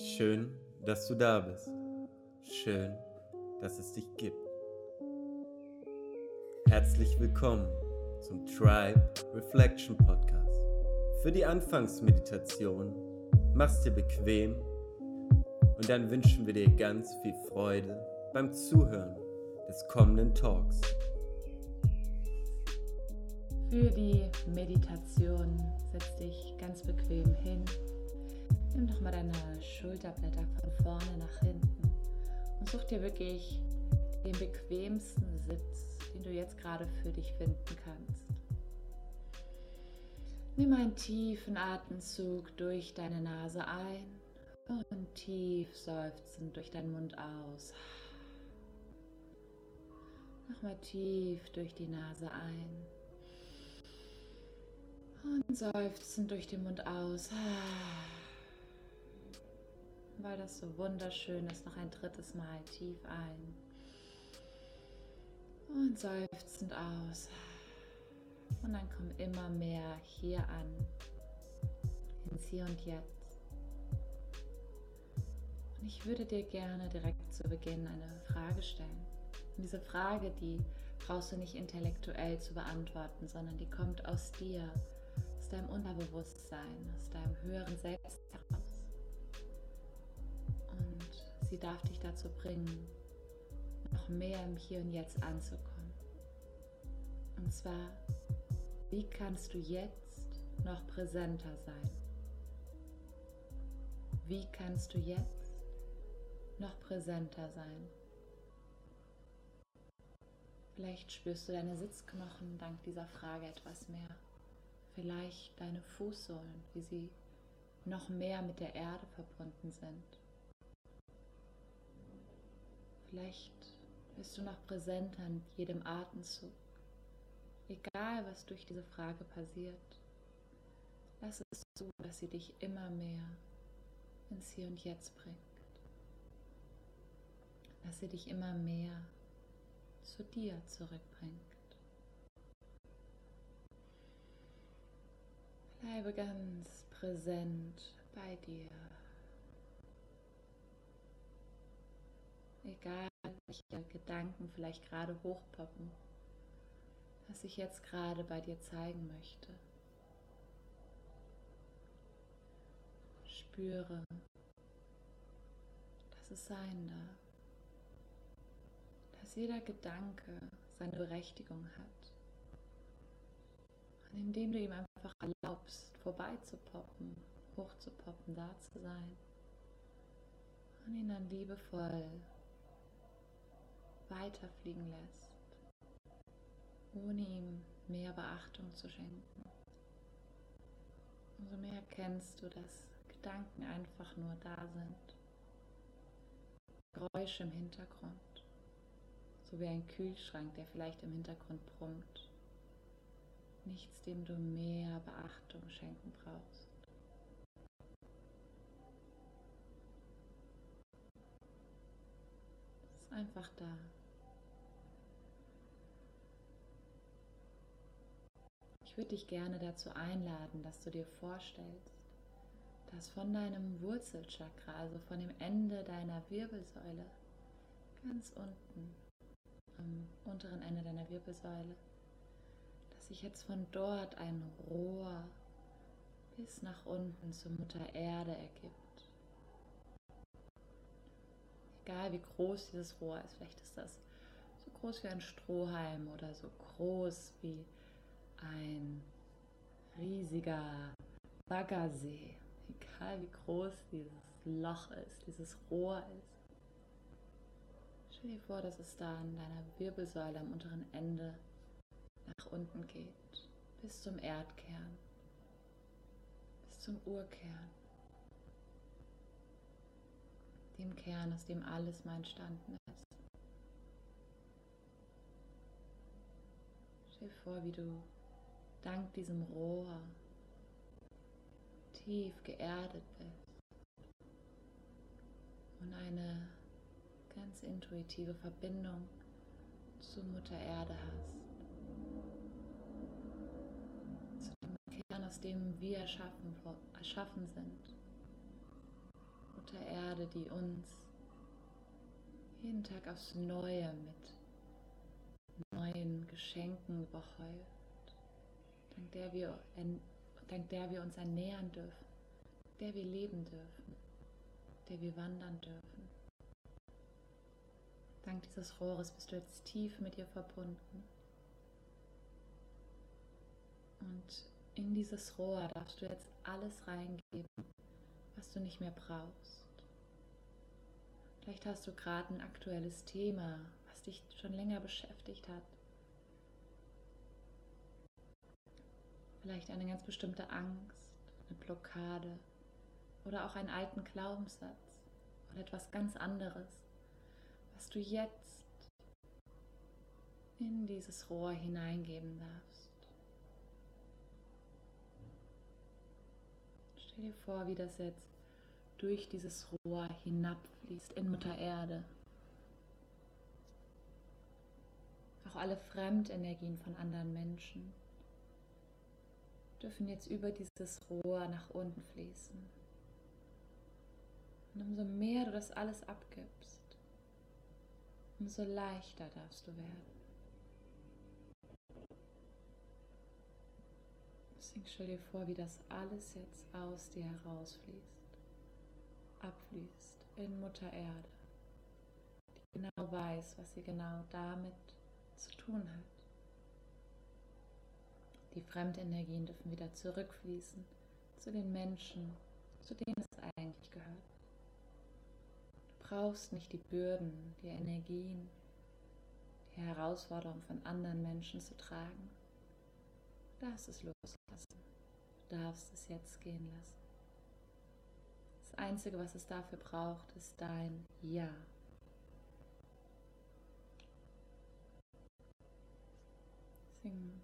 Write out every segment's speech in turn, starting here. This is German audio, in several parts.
Schön, dass du da bist. Schön, dass es dich gibt. Herzlich willkommen zum Tribe Reflection Podcast. Für die Anfangsmeditation mach's dir bequem und dann wünschen wir dir ganz viel Freude beim Zuhören des kommenden Talks. Für die Meditation setz dich ganz bequem hin Nimm doch mal deine Schulterblätter von vorne nach hinten und such dir wirklich den bequemsten Sitz, den du jetzt gerade für dich finden kannst. Nimm einen tiefen Atemzug durch deine Nase ein und tief seufzend durch deinen Mund aus. Nochmal tief durch die Nase ein. Und seufzend durch den Mund aus weil das so wunderschön ist. Noch ein drittes Mal tief ein und seufzend aus. Und dann komm immer mehr hier an, ins Hier und Jetzt. Und ich würde dir gerne direkt zu Beginn eine Frage stellen. Und diese Frage, die brauchst du nicht intellektuell zu beantworten, sondern die kommt aus dir, aus deinem Unterbewusstsein, aus deinem höheren Selbst heraus. Sie darf dich dazu bringen, noch mehr im Hier und Jetzt anzukommen. Und zwar, wie kannst du jetzt noch präsenter sein? Wie kannst du jetzt noch präsenter sein? Vielleicht spürst du deine Sitzknochen dank dieser Frage etwas mehr. Vielleicht deine Fußsohlen, wie sie noch mehr mit der Erde verbunden sind. Vielleicht bist du noch präsenter in jedem Atemzug. Egal, was durch diese Frage passiert, lass es zu, dass sie dich immer mehr ins Hier und Jetzt bringt. Lass sie dich immer mehr zu dir zurückbringt. Bleibe ganz präsent bei dir. Egal welche Gedanken vielleicht gerade hochpoppen, was ich jetzt gerade bei dir zeigen möchte. Spüre, dass es sein darf, dass jeder Gedanke seine Berechtigung hat. Und indem du ihm einfach erlaubst, vorbeizupoppen, hochzupoppen, da zu sein und ihn dann liebevoll weiterfliegen lässt, ohne ihm mehr Beachtung zu schenken. Umso mehr kennst du, dass Gedanken einfach nur da sind. Geräusche im Hintergrund, so wie ein Kühlschrank, der vielleicht im Hintergrund brummt. Nichts, dem du mehr Beachtung schenken brauchst. Es ist einfach da. Würde dich gerne dazu einladen, dass du dir vorstellst, dass von deinem Wurzelchakra, also von dem Ende deiner Wirbelsäule, ganz unten, am unteren Ende deiner Wirbelsäule, dass sich jetzt von dort ein Rohr bis nach unten zur Mutter Erde ergibt. Egal wie groß dieses Rohr ist, vielleicht ist das so groß wie ein Strohhalm oder so groß wie ein riesiger Baggersee, egal wie groß dieses Loch ist, dieses Rohr ist. Stell dir vor, dass es da an deiner Wirbelsäule am unteren Ende nach unten geht, bis zum Erdkern, bis zum Urkern, dem Kern, aus dem alles mal entstanden ist. Stell dir vor, wie du dank diesem Rohr tief geerdet bist und eine ganz intuitive Verbindung zu Mutter Erde hast. Zu dem Kern, aus dem wir erschaffen, erschaffen sind. Mutter Erde, die uns jeden Tag aufs Neue mit neuen Geschenken überhäuft, dank der wir, dank der wir uns ernähren dürfen, der wir leben dürfen, der wir wandern dürfen. Dank dieses Rohres bist du jetzt tief mit ihr verbunden. Und in dieses Rohr darfst du jetzt alles reingeben, was du nicht mehr brauchst. Vielleicht hast du gerade ein aktuelles Thema, was dich schon länger beschäftigt hat. Vielleicht eine ganz bestimmte Angst, eine Blockade oder auch einen alten Glaubenssatz oder etwas ganz anderes, was du jetzt in dieses Rohr hineingeben darfst. Stell dir vor, wie das jetzt durch dieses Rohr hinabfließt in Mutter Erde. Auch alle Fremdenergien von anderen Menschen dürfen jetzt über dieses Rohr nach unten fließen. Und umso mehr du das alles abgibst, umso leichter darfst du werden. Deswegen stell dir vor, wie das alles jetzt aus dir herausfließt abfließt in Mutter Erde, die genau weiß, was sie genau damit zu tun hat. Die Fremdenergien dürfen wieder zurückfließen zu den Menschen, zu denen es eigentlich gehört. Du brauchst nicht die Bürden, die Energien, die Herausforderungen von anderen Menschen zu tragen. Du darfst es loslassen. Du darfst es jetzt gehen lassen. Einzige, was es dafür braucht, ist dein Ja. Deswegen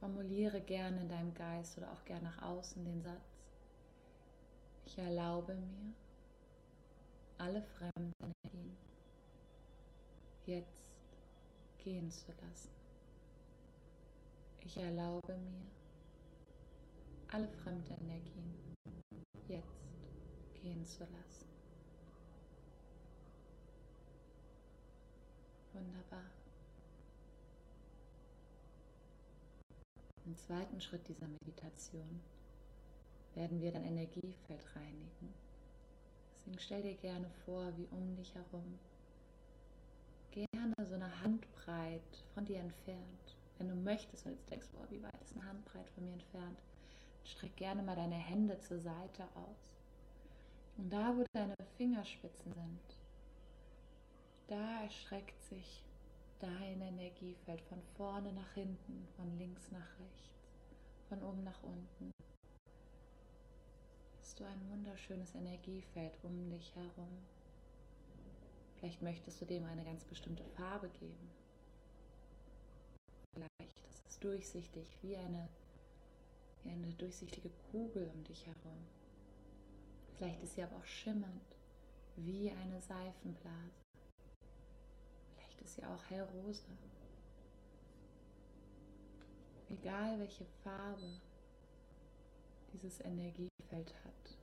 formuliere gerne in deinem Geist oder auch gerne nach außen den Satz. Ich erlaube mir, alle fremden Energien jetzt gehen zu lassen. Ich erlaube mir, alle fremden Energien jetzt gehen zu lassen. Wunderbar. Im zweiten Schritt dieser Meditation werden wir dein Energiefeld reinigen. Deswegen stell dir gerne vor, wie um dich herum, gerne so eine Handbreit von dir entfernt. Wenn du möchtest und jetzt denkst, boah, wie weit ist eine Handbreit von mir entfernt, streck gerne mal deine Hände zur Seite aus. Und da, wo deine Fingerspitzen sind, da erstreckt sich dein Energiefeld von vorne nach hinten, von links nach rechts, von oben nach unten. Hast du ein wunderschönes Energiefeld um dich herum. Vielleicht möchtest du dem eine ganz bestimmte Farbe geben. Vielleicht ist es durchsichtig, wie eine, wie eine durchsichtige Kugel um dich herum. Vielleicht ist sie aber auch schimmernd, wie eine Seifenblase. Vielleicht ist sie auch hellrosa. Egal welche Farbe dieses Energiefeld hat.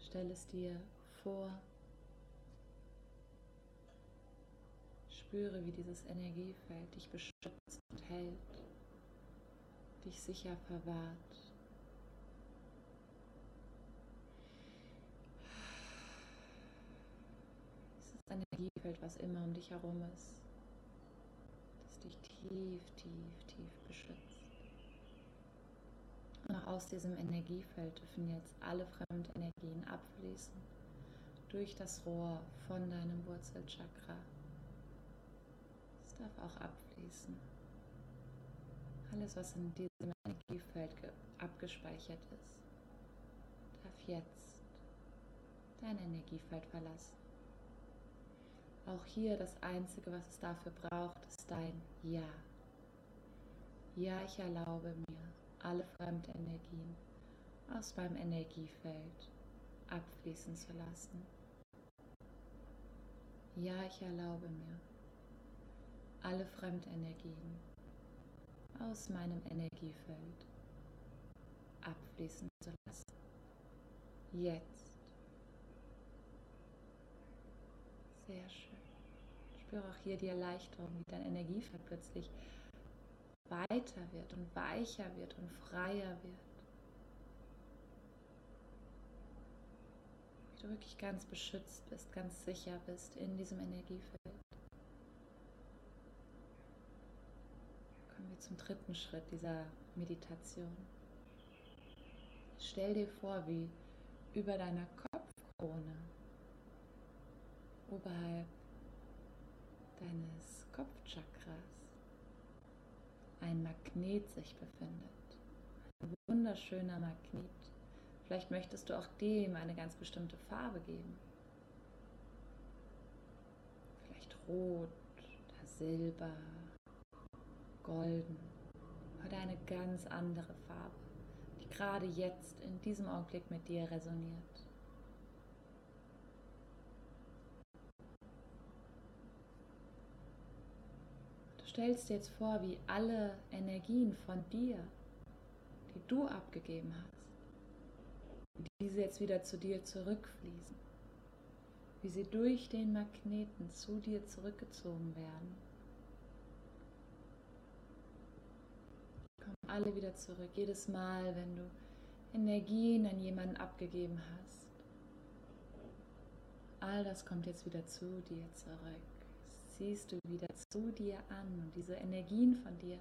Stell es dir vor. Spüre, wie dieses Energiefeld dich beschützt und hält, dich sicher verwahrt. Energiefeld, was immer um dich herum ist, das dich tief, tief, tief beschützt. Und auch aus diesem Energiefeld dürfen jetzt alle fremden Energien abfließen durch das Rohr von deinem Wurzelchakra. Es darf auch abfließen. Alles, was in diesem Energiefeld abgespeichert ist, darf jetzt dein Energiefeld verlassen. Auch hier das Einzige, was es dafür braucht, ist dein Ja. Ja, ich erlaube mir, alle fremden Energien aus meinem Energiefeld abfließen zu lassen. Ja, ich erlaube mir, alle Fremdenergien aus meinem Energiefeld abfließen zu lassen. jetzt. Sehr schön. Spüre auch hier die Erleichterung, wie dein Energiefeld plötzlich weiter wird und weicher wird und freier wird. Wie du wirklich ganz beschützt bist, ganz sicher bist in diesem Energiefeld. Kommen wir zum dritten Schritt dieser Meditation. Stell dir vor, wie über deiner Kopfkrone, oberhalb deines Kopfchakras, ein Magnet sich befindet. Ein wunderschöner Magnet. Vielleicht möchtest du auch dem eine ganz bestimmte Farbe geben. Vielleicht rot oder silber, golden oder eine ganz andere Farbe, die gerade jetzt in diesem Augenblick mit dir resoniert. Stellst dir jetzt vor, wie alle Energien von dir, die du abgegeben hast, diese jetzt wieder zu dir zurückfließen, wie sie durch den Magneten zu dir zurückgezogen werden. Kommen alle wieder zurück, jedes Mal, wenn du Energien an jemanden abgegeben hast. All das kommt jetzt wieder zu dir zurück ziehst du wieder zu dir an und diese Energien von dir,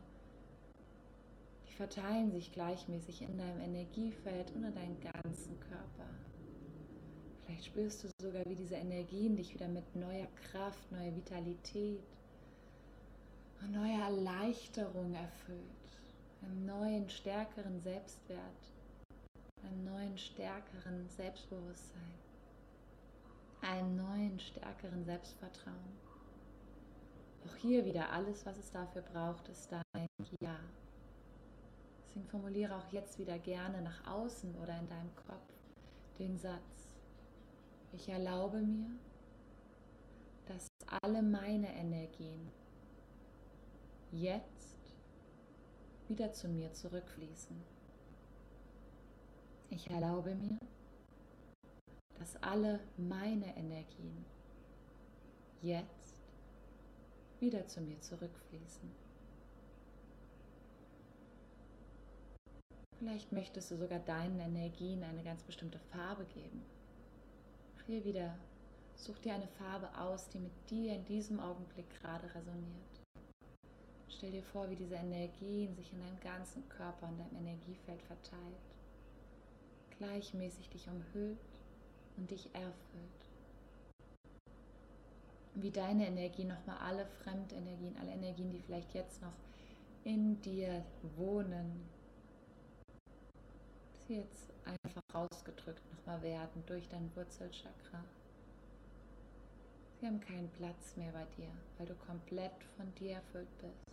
die verteilen sich gleichmäßig in deinem Energiefeld und in deinem ganzen Körper. Vielleicht spürst du sogar, wie diese Energien dich wieder mit neuer Kraft, neuer Vitalität und neuer Erleichterung erfüllt, einem neuen, stärkeren Selbstwert, einem neuen, stärkeren Selbstbewusstsein, einem neuen, stärkeren Selbstvertrauen. Auch hier wieder alles, was es dafür braucht, ist dein Ja. Deswegen formuliere auch jetzt wieder gerne nach außen oder in deinem Kopf den Satz, ich erlaube mir, dass alle meine Energien jetzt wieder zu mir zurückfließen. Ich erlaube mir, dass alle meine Energien jetzt wieder zu mir zurückfließen. Vielleicht möchtest du sogar deinen Energien eine ganz bestimmte Farbe geben. Auch hier wieder, such dir eine Farbe aus, die mit dir in diesem Augenblick gerade resoniert. Stell dir vor, wie diese Energien sich in deinem ganzen Körper und deinem Energiefeld verteilt, gleichmäßig dich umhüllt und dich erfüllt wie deine Energie nochmal alle Fremdenergien, alle Energien, die vielleicht jetzt noch in dir wohnen, sie jetzt einfach rausgedrückt nochmal werden durch dein Wurzelchakra. Sie haben keinen Platz mehr bei dir, weil du komplett von dir erfüllt bist,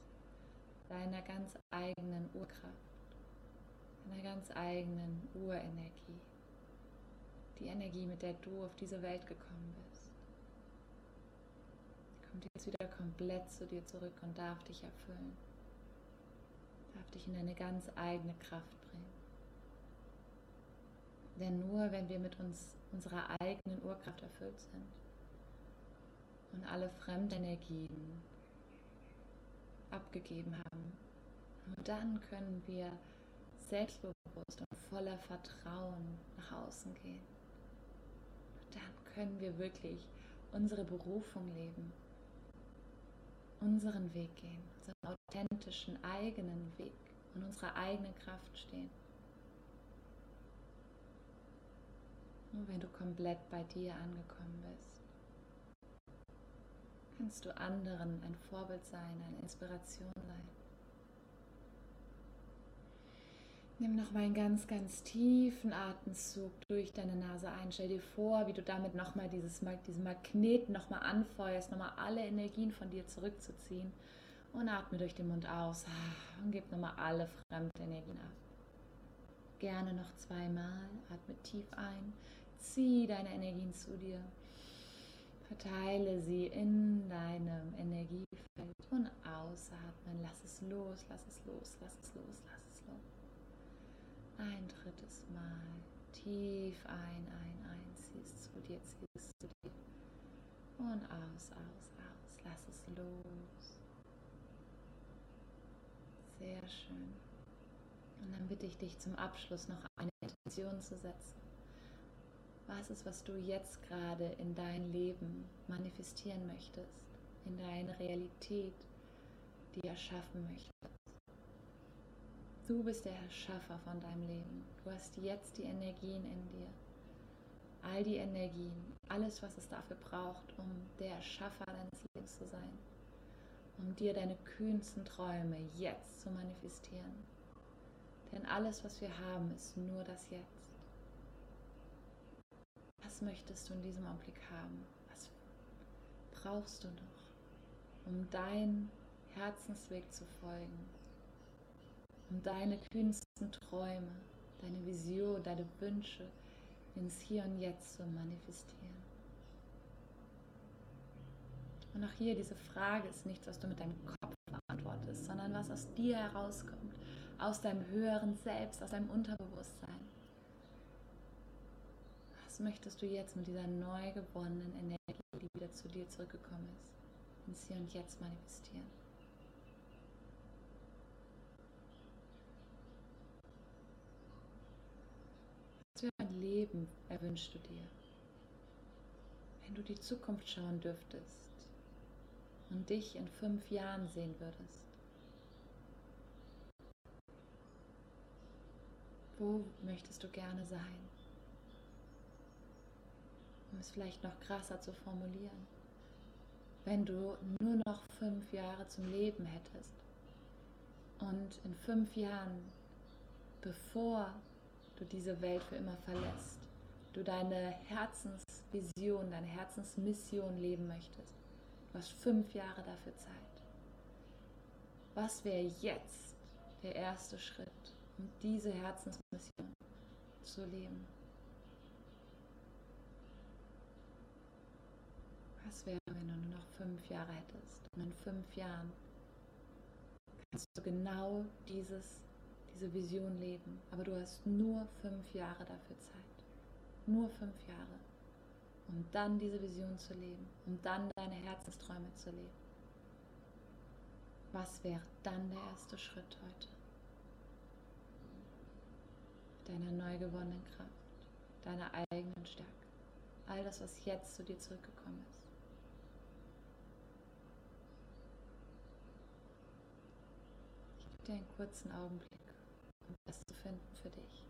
deiner ganz eigenen Urkraft, deiner ganz eigenen Urenergie, die Energie, mit der du auf diese Welt gekommen bist wieder komplett zu dir zurück und darf dich erfüllen. Darf dich in deine ganz eigene Kraft bringen. Denn nur wenn wir mit uns unserer eigenen Urkraft erfüllt sind und alle Fremdenergien abgegeben haben, nur dann können wir selbstbewusst und voller Vertrauen nach außen gehen. Nur dann können wir wirklich unsere Berufung leben unseren Weg gehen, unseren authentischen eigenen Weg und unserer eigenen Kraft stehen. Nur wenn du komplett bei dir angekommen bist, kannst du anderen ein Vorbild sein, eine Inspiration sein. Nimm noch mal einen ganz, ganz tiefen Atemzug durch deine Nase ein. Stell dir vor, wie du damit nochmal dieses, diesen Magneten nochmal anfeuerst, nochmal alle Energien von dir zurückzuziehen. Und atme durch den Mund aus und gib nochmal alle Fremdenergien ab. Gerne noch zweimal. Atme tief ein. Zieh deine Energien zu dir. Verteile sie in deinem Energiefeld und ausatmen. Lass es los, lass es los, lass es los, lass es los. Ein drittes Mal. Tief ein, ein, einziehst, zu dir ziehst, zu dir. Und aus, aus, aus. Lass es los. Sehr schön. Und dann bitte ich dich zum Abschluss noch eine Intention zu setzen. Was ist, was du jetzt gerade in dein Leben manifestieren möchtest, in deine Realität, die erschaffen möchtest? Du bist der Erschaffer von deinem Leben. Du hast jetzt die Energien in dir. All die Energien, alles, was es dafür braucht, um der Erschaffer deines Lebens zu sein. Um dir deine kühnsten Träume jetzt zu manifestieren. Denn alles, was wir haben, ist nur das Jetzt. Was möchtest du in diesem Augenblick haben? Was brauchst du noch, um deinen Herzensweg zu folgen? Um deine kühnsten Träume, deine Vision, deine Wünsche ins Hier und Jetzt zu manifestieren. Und auch hier, diese Frage ist nichts, was du mit deinem Kopf beantwortest, sondern was aus dir herauskommt, aus deinem höheren Selbst, aus deinem Unterbewusstsein. Was möchtest du jetzt mit dieser neu gewonnenen Energie, die wieder zu dir zurückgekommen ist, ins Hier und Jetzt manifestieren? Für ein Leben erwünschst du dir? Wenn du die Zukunft schauen dürftest und dich in fünf Jahren sehen würdest, wo möchtest du gerne sein? Um es vielleicht noch krasser zu formulieren. Wenn du nur noch fünf Jahre zum Leben hättest und in fünf Jahren, bevor du diese Welt für immer verlässt, du deine Herzensvision, deine Herzensmission leben möchtest. Du hast fünf Jahre dafür Zeit. Was wäre jetzt der erste Schritt, um diese Herzensmission zu leben? Was wäre, wenn du nur noch fünf Jahre hättest? Und in fünf Jahren kannst du genau dieses diese Vision leben. Aber du hast nur fünf Jahre dafür Zeit. Nur fünf Jahre. Um dann diese Vision zu leben. Um dann deine Herzensträume zu leben. Was wäre dann der erste Schritt heute? Deiner neu gewonnenen Kraft, deiner eigenen Stärke. All das, was jetzt zu dir zurückgekommen ist. Ich gebe dir einen kurzen Augenblick das zu finden für dich.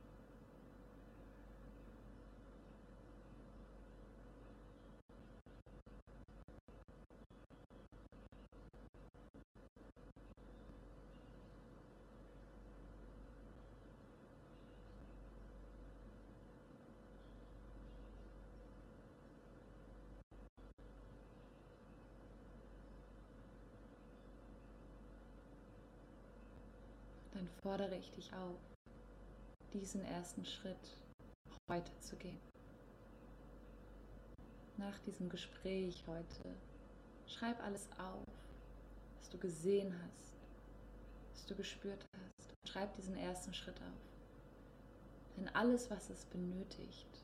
Dann fordere ich dich auf, diesen ersten Schritt heute zu gehen. Nach diesem Gespräch heute, schreib alles auf, was du gesehen hast, was du gespürt hast. Schreib diesen ersten Schritt auf. Denn alles, was es benötigt,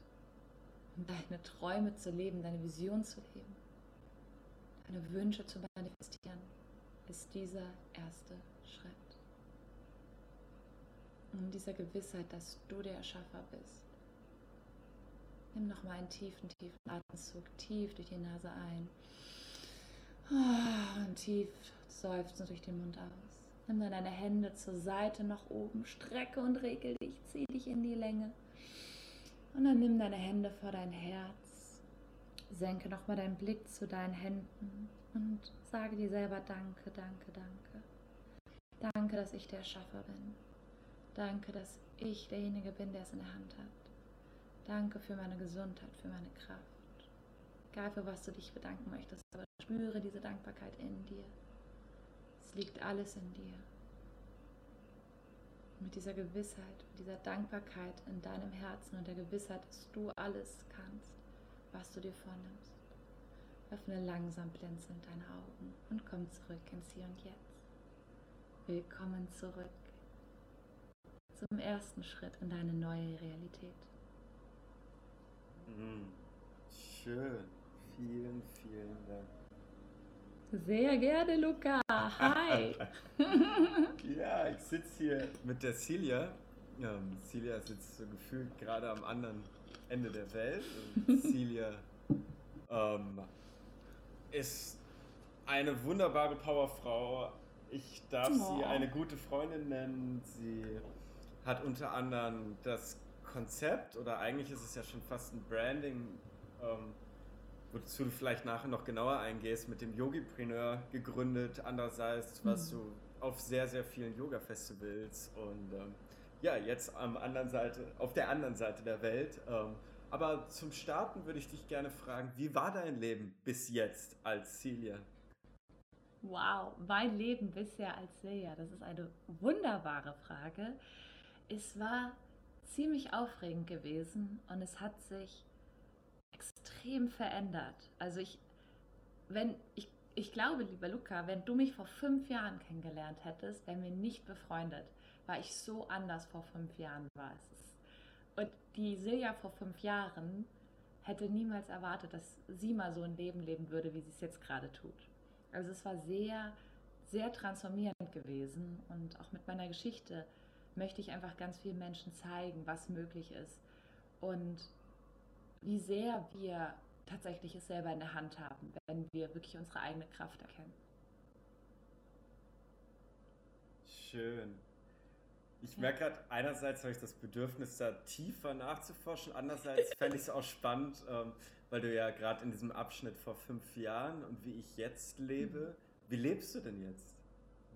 um deine Träume zu leben, deine Vision zu leben, deine Wünsche zu manifestieren, ist dieser erste Schritt in dieser Gewissheit, dass du der Erschaffer bist. Nimm nochmal einen tiefen, tiefen Atemzug, tief durch die Nase ein ah, und tief seufzen durch den Mund aus. Nimm dann deine Hände zur Seite nach oben, strecke und regel dich, zieh dich in die Länge. Und dann nimm deine Hände vor dein Herz, senke nochmal deinen Blick zu deinen Händen und sage dir selber Danke, danke, danke. Danke, dass ich der Erschaffer bin. Danke, dass ich derjenige bin, der es in der Hand hat. Danke für meine Gesundheit, für meine Kraft. Egal für was du dich bedanken möchtest, aber spüre diese Dankbarkeit in dir. Es liegt alles in dir. mit dieser Gewissheit, mit dieser Dankbarkeit in deinem Herzen und der Gewissheit, dass du alles kannst, was du dir vornimmst. Öffne langsam blinzelnd deine Augen und komm zurück ins Hier und Jetzt. Willkommen zurück zum ersten Schritt in deine neue Realität. Mhm. Schön. Vielen, vielen Dank. Sehr gerne, Luca. Hi. ja, ich sitze hier mit der Celia. Ähm, Celia sitzt so gefühlt gerade am anderen Ende der Welt. Und Celia ähm, ist eine wunderbare Powerfrau. Ich darf oh. sie eine gute Freundin nennen. Sie hat unter anderem das Konzept, oder eigentlich ist es ja schon fast ein Branding, ähm, wozu du vielleicht nachher noch genauer eingehst, mit dem Yogipreneur gegründet. Andererseits warst mhm. du auf sehr, sehr vielen Yoga-Festivals und ähm, ja, jetzt am anderen Seite, auf der anderen Seite der Welt. Ähm, aber zum Starten würde ich dich gerne fragen, wie war dein Leben bis jetzt als Celia? Wow, mein Leben bisher als Celia, das ist eine wunderbare Frage. Es war ziemlich aufregend gewesen und es hat sich extrem verändert. Also ich, wenn, ich, ich glaube, lieber Luca, wenn du mich vor fünf Jahren kennengelernt hättest, wären wir nicht befreundet, weil ich so anders vor fünf Jahren war. Und die Silja vor fünf Jahren hätte niemals erwartet, dass sie mal so ein Leben leben würde, wie sie es jetzt gerade tut. Also es war sehr, sehr transformierend gewesen und auch mit meiner Geschichte möchte ich einfach ganz vielen Menschen zeigen, was möglich ist und wie sehr wir tatsächlich es selber in der Hand haben, wenn wir wirklich unsere eigene Kraft erkennen. Schön. Ich merke gerade, einerseits habe ich das Bedürfnis, da tiefer nachzuforschen, andererseits fände ich es auch spannend, ähm, weil du ja gerade in diesem Abschnitt vor fünf Jahren und wie ich jetzt lebe, mhm. wie lebst du denn jetzt?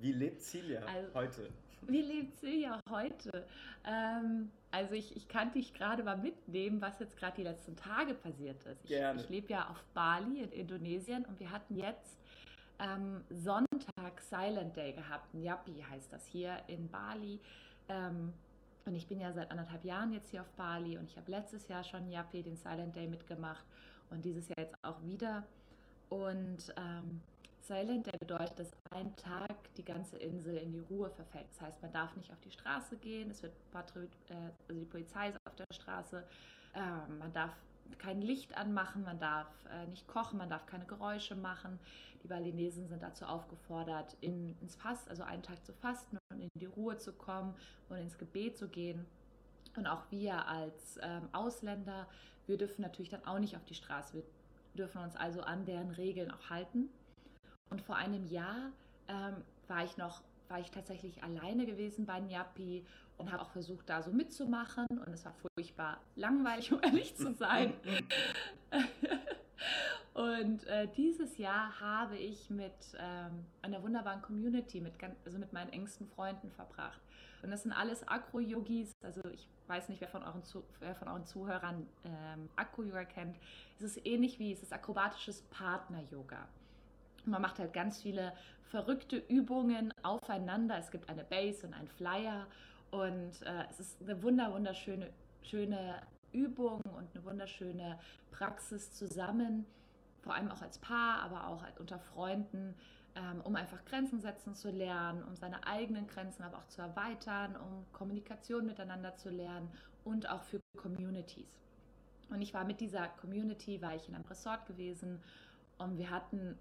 Wie lebt Celia also, heute? Wie lebt Silja heute? Ähm, also ich, ich kann dich gerade mal mitnehmen, was jetzt gerade die letzten Tage passiert ist. Ich, ich lebe ja auf Bali in Indonesien und wir hatten jetzt ähm, Sonntag Silent Day gehabt. Nyapi heißt das hier in Bali. Ähm, und ich bin ja seit anderthalb Jahren jetzt hier auf Bali und ich habe letztes Jahr schon Nyapi, den Silent Day, mitgemacht und dieses Jahr jetzt auch wieder. Und ähm, Silent, der bedeutet, dass ein Tag die ganze Insel in die Ruhe verfällt. Das heißt, man darf nicht auf die Straße gehen, es wird Patri äh, also die Polizei ist auf der Straße, äh, man darf kein Licht anmachen, man darf äh, nicht kochen, man darf keine Geräusche machen. Die Balinesen sind dazu aufgefordert, in, ins Fass, also einen Tag zu fasten und in die Ruhe zu kommen und ins Gebet zu gehen. Und auch wir als ähm, Ausländer, wir dürfen natürlich dann auch nicht auf die Straße. Wir dürfen uns also an deren Regeln auch halten. Und vor einem Jahr ähm, war ich noch, war ich tatsächlich alleine gewesen bei Nyapi und habe auch versucht, da so mitzumachen. Und es war furchtbar langweilig, um ehrlich zu sein. und äh, dieses Jahr habe ich mit ähm, einer wunderbaren Community, mit, also mit meinen engsten Freunden verbracht. Und das sind alles Akro-Yogis. Also ich weiß nicht, wer von euren, Zu wer von euren Zuhörern ähm, Akro-Yoga kennt. Es ist ähnlich wie es ist akrobatisches Partner-Yoga. Man macht halt ganz viele verrückte Übungen aufeinander. Es gibt eine Base und einen Flyer und äh, es ist eine wunder wunderschöne schöne Übung und eine wunderschöne Praxis zusammen, vor allem auch als Paar, aber auch unter Freunden, ähm, um einfach Grenzen setzen zu lernen, um seine eigenen Grenzen aber auch zu erweitern, um Kommunikation miteinander zu lernen und auch für Communities. Und ich war mit dieser Community, war ich in einem Resort gewesen und wir hatten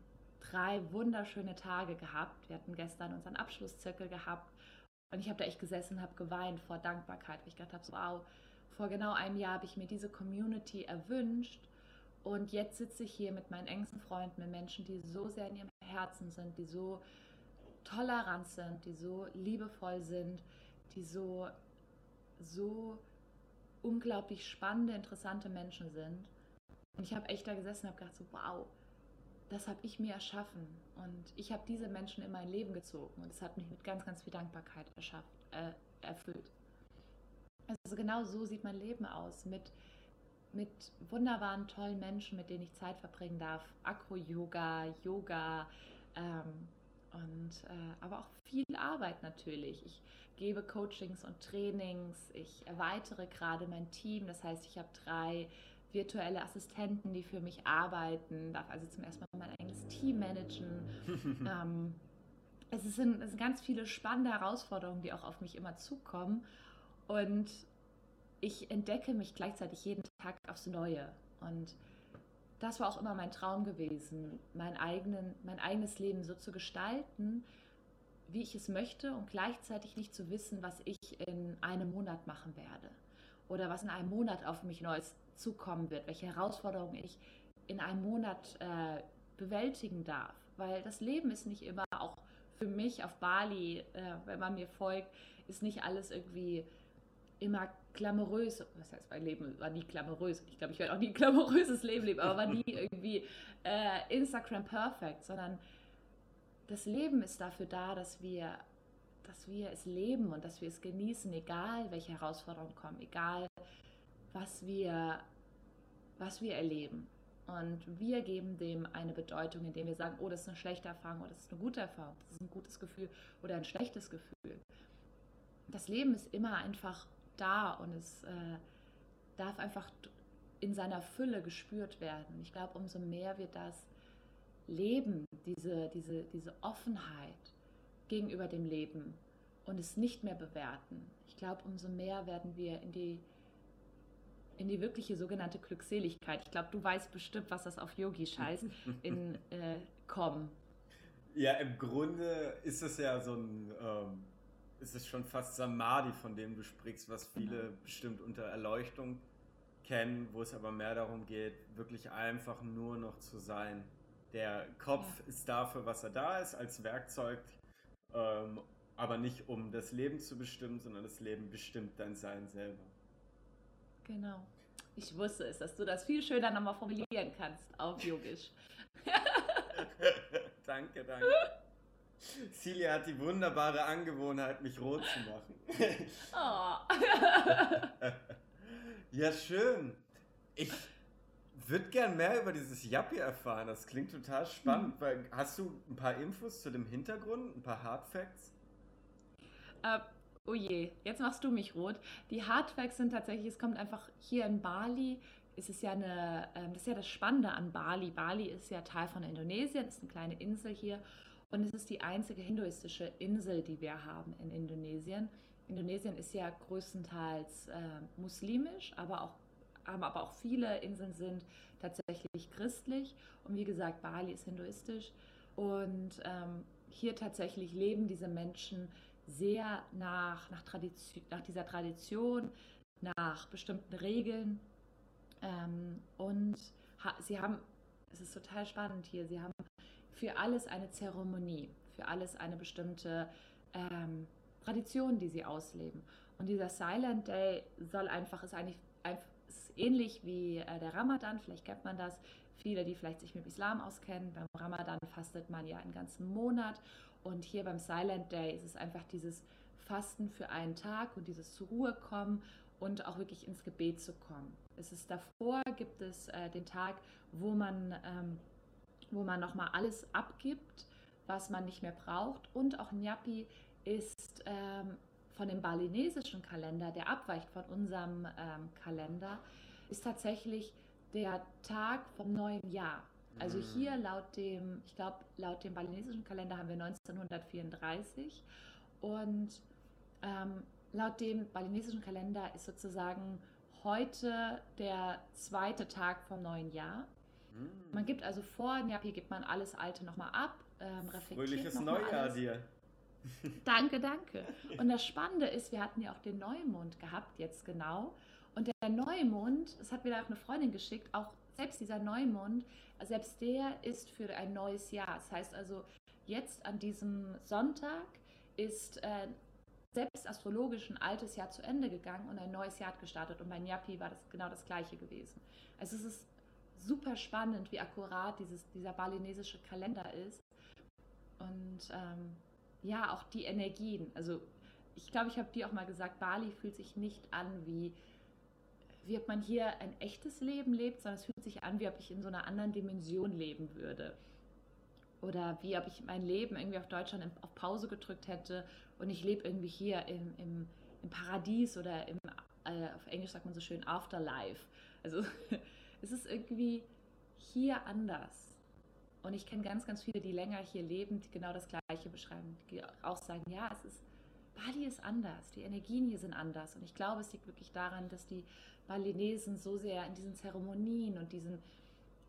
drei wunderschöne Tage gehabt. Wir hatten gestern unseren Abschlusszirkel gehabt und ich habe da echt gesessen, habe geweint vor Dankbarkeit, ich gedacht habe, so, wow, vor genau einem Jahr habe ich mir diese Community erwünscht und jetzt sitze ich hier mit meinen engsten Freunden, mit Menschen, die so sehr in ihrem Herzen sind, die so tolerant sind, die so liebevoll sind, die so, so unglaublich spannende, interessante Menschen sind. Und ich habe echt da gesessen und habe gedacht, so, wow, das habe ich mir erschaffen und ich habe diese Menschen in mein Leben gezogen und es hat mich mit ganz, ganz viel Dankbarkeit erschafft, äh, erfüllt. Also genau so sieht mein Leben aus, mit, mit wunderbaren, tollen Menschen, mit denen ich Zeit verbringen darf. Akro-Yoga, Yoga, ähm, und äh, aber auch viel Arbeit natürlich. Ich gebe Coachings und Trainings, ich erweitere gerade mein Team, das heißt, ich habe drei virtuelle Assistenten, die für mich arbeiten, darf also zum ersten Mal mein eigenes Team managen. ähm, es, sind, es sind ganz viele spannende Herausforderungen, die auch auf mich immer zukommen. Und ich entdecke mich gleichzeitig jeden Tag aufs Neue. Und das war auch immer mein Traum gewesen, mein, eigenen, mein eigenes Leben so zu gestalten, wie ich es möchte und gleichzeitig nicht zu wissen, was ich in einem Monat machen werde oder was in einem Monat auf mich Neues zukommen wird, welche Herausforderungen ich in einem Monat äh, bewältigen darf. Weil das Leben ist nicht immer, auch für mich auf Bali, äh, wenn man mir folgt, ist nicht alles irgendwie immer glamourös. Was heißt, mein Leben war nie glamourös. Ich glaube, ich werde auch nie ein glamouröses Leben leben, aber war nie irgendwie äh, Instagram perfect, sondern das Leben ist dafür da, dass wir, dass wir es leben und dass wir es genießen, egal welche Herausforderungen kommen, egal was wir, was wir erleben. Und wir geben dem eine Bedeutung, indem wir sagen, oh, das ist eine schlechte Erfahrung oder das ist eine gute Erfahrung, das ist ein gutes Gefühl oder ein schlechtes Gefühl. Das Leben ist immer einfach da und es äh, darf einfach in seiner Fülle gespürt werden. Ich glaube, umso mehr wir das leben, diese, diese, diese Offenheit gegenüber dem Leben und es nicht mehr bewerten, ich glaube, umso mehr werden wir in die in die wirkliche sogenannte Glückseligkeit. Ich glaube, du weißt bestimmt, was das auf Yogisch heißt, in äh, kommen. Ja, im Grunde ist es ja so ein, ähm, ist es schon fast Samadhi, von dem du sprichst, was viele mhm. bestimmt unter Erleuchtung kennen, wo es aber mehr darum geht, wirklich einfach nur noch zu sein. Der Kopf ja. ist dafür, was er da ist, als Werkzeug, ähm, aber nicht um das Leben zu bestimmen, sondern das Leben bestimmt dein Sein selber. Genau. Ich wusste es, dass du das viel schöner nochmal formulieren kannst auf Yogisch. danke, danke. Celia hat die wunderbare Angewohnheit, mich rot zu machen. oh. ja, schön. Ich würde gern mehr über dieses Yappi erfahren. Das klingt total spannend. Hm. Hast du ein paar Infos zu dem Hintergrund, ein paar Hard Facts? Äh, Oh je, jetzt machst du mich rot. Die Hardfacts sind tatsächlich, es kommt einfach hier in Bali, ist es ja eine, ähm, das ist ja das Spannende an Bali. Bali ist ja Teil von Indonesien, ist eine kleine Insel hier und es ist die einzige hinduistische Insel, die wir haben in Indonesien. Indonesien ist ja größtenteils äh, muslimisch, aber auch, aber auch viele Inseln sind tatsächlich christlich. Und wie gesagt, Bali ist hinduistisch. Und ähm, hier tatsächlich leben diese Menschen sehr nach, nach, Tradition, nach dieser Tradition, nach bestimmten Regeln. Ähm, und ha, sie haben, es ist total spannend hier, sie haben für alles eine Zeremonie, für alles eine bestimmte ähm, Tradition, die sie ausleben. Und dieser Silent Day soll einfach, ist eigentlich einfach, ähnlich wie äh, der Ramadan, vielleicht kennt man das. Viele, die vielleicht sich mit Islam auskennen, beim Ramadan fastet man ja einen ganzen Monat und hier beim Silent Day ist es einfach dieses Fasten für einen Tag und dieses zur Ruhe kommen und auch wirklich ins Gebet zu kommen. Es ist davor, gibt es äh, den Tag, wo man, ähm, wo man nochmal alles abgibt, was man nicht mehr braucht. Und auch Nyapi ist ähm, von dem balinesischen Kalender, der abweicht von unserem ähm, Kalender, ist tatsächlich der Tag vom neuen Jahr. Also hier laut dem, ich glaube, laut dem balinesischen Kalender haben wir 1934 und ähm, laut dem balinesischen Kalender ist sozusagen heute der zweite Tag vom neuen Jahr. Mhm. Man gibt also vor Nyapi gibt man alles Alte nochmal ab, ähm, reflektiert Fröhliches Neujahr alles. dir. Danke, danke. Und das Spannende ist, wir hatten ja auch den Neumond gehabt, jetzt genau. Und der Neumond, das hat mir da auch eine Freundin geschickt, auch selbst dieser Neumond, selbst der ist für ein neues Jahr. Das heißt also, jetzt an diesem Sonntag ist äh, selbst astrologisch ein altes Jahr zu Ende gegangen und ein neues Jahr hat gestartet. Und bei Nyapi war das genau das gleiche gewesen. Also es ist super spannend, wie akkurat dieses, dieser balinesische Kalender ist. Und ähm, ja, auch die Energien. Also ich glaube, ich habe dir auch mal gesagt, Bali fühlt sich nicht an wie wie ob man hier ein echtes Leben lebt, sondern es fühlt sich an, wie ob ich in so einer anderen Dimension leben würde. Oder wie ob ich mein Leben irgendwie auf Deutschland auf Pause gedrückt hätte und ich lebe irgendwie hier im, im, im Paradies oder im, äh, auf Englisch sagt man so schön, Afterlife. Also es ist irgendwie hier anders. Und ich kenne ganz, ganz viele, die länger hier leben, die genau das Gleiche beschreiben, die auch sagen, ja, es ist Bali ist anders, die Energien hier sind anders. Und ich glaube, es liegt wirklich daran, dass die Balinesen so sehr in diesen Zeremonien und diesen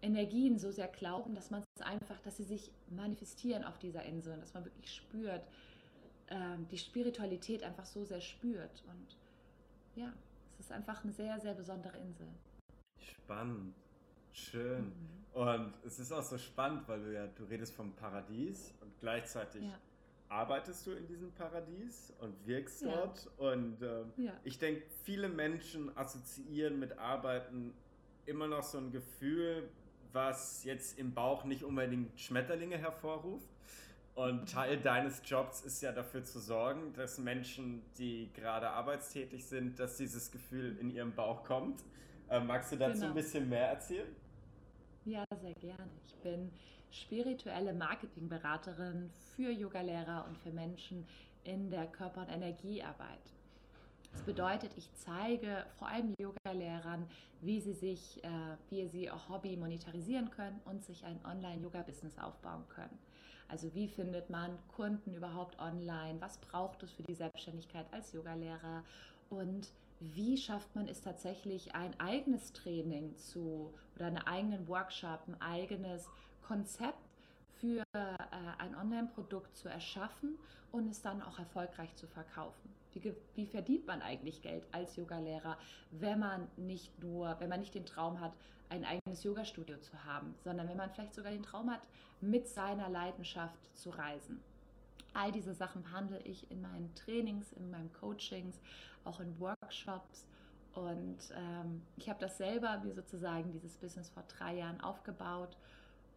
Energien so sehr glauben, dass man es einfach, dass sie sich manifestieren auf dieser Insel und dass man wirklich spürt, ähm, die Spiritualität einfach so sehr spürt. Und ja, es ist einfach eine sehr, sehr besondere Insel. Spannend. Schön. Mhm. Und es ist auch so spannend, weil du ja, du redest vom Paradies und gleichzeitig ja. Arbeitest du in diesem Paradies und wirkst ja. dort. Und äh, ja. ich denke, viele Menschen assoziieren mit Arbeiten immer noch so ein Gefühl, was jetzt im Bauch nicht unbedingt Schmetterlinge hervorruft. Und mhm. Teil deines Jobs ist ja dafür zu sorgen, dass Menschen, die gerade arbeitstätig sind, dass dieses Gefühl in ihrem Bauch kommt. Äh, magst du dazu genau. ein bisschen mehr erzählen? Ja, sehr gerne. Ich bin spirituelle Marketingberaterin für Yogalehrer und für Menschen in der Körper- und Energiearbeit. Das bedeutet, ich zeige vor allem Yogalehrern, wie sie sich, äh, wie sie auch Hobby monetarisieren können und sich ein Online-Yoga-Business aufbauen können. Also wie findet man Kunden überhaupt online? Was braucht es für die Selbstständigkeit als Yogalehrer? Und wie schafft man es tatsächlich, ein eigenes Training zu oder einen eigenen Workshop, ein eigenes Konzept für äh, ein Online-Produkt zu erschaffen und es dann auch erfolgreich zu verkaufen. Wie, wie verdient man eigentlich Geld als Yogalehrer, wenn man nicht nur, wenn man nicht den Traum hat, ein eigenes Yoga-Studio zu haben, sondern wenn man vielleicht sogar den Traum hat, mit seiner Leidenschaft zu reisen. All diese Sachen behandle ich in meinen Trainings, in meinen Coachings, auch in Workshops. Und ähm, ich habe das selber, wie sozusagen dieses Business vor drei Jahren aufgebaut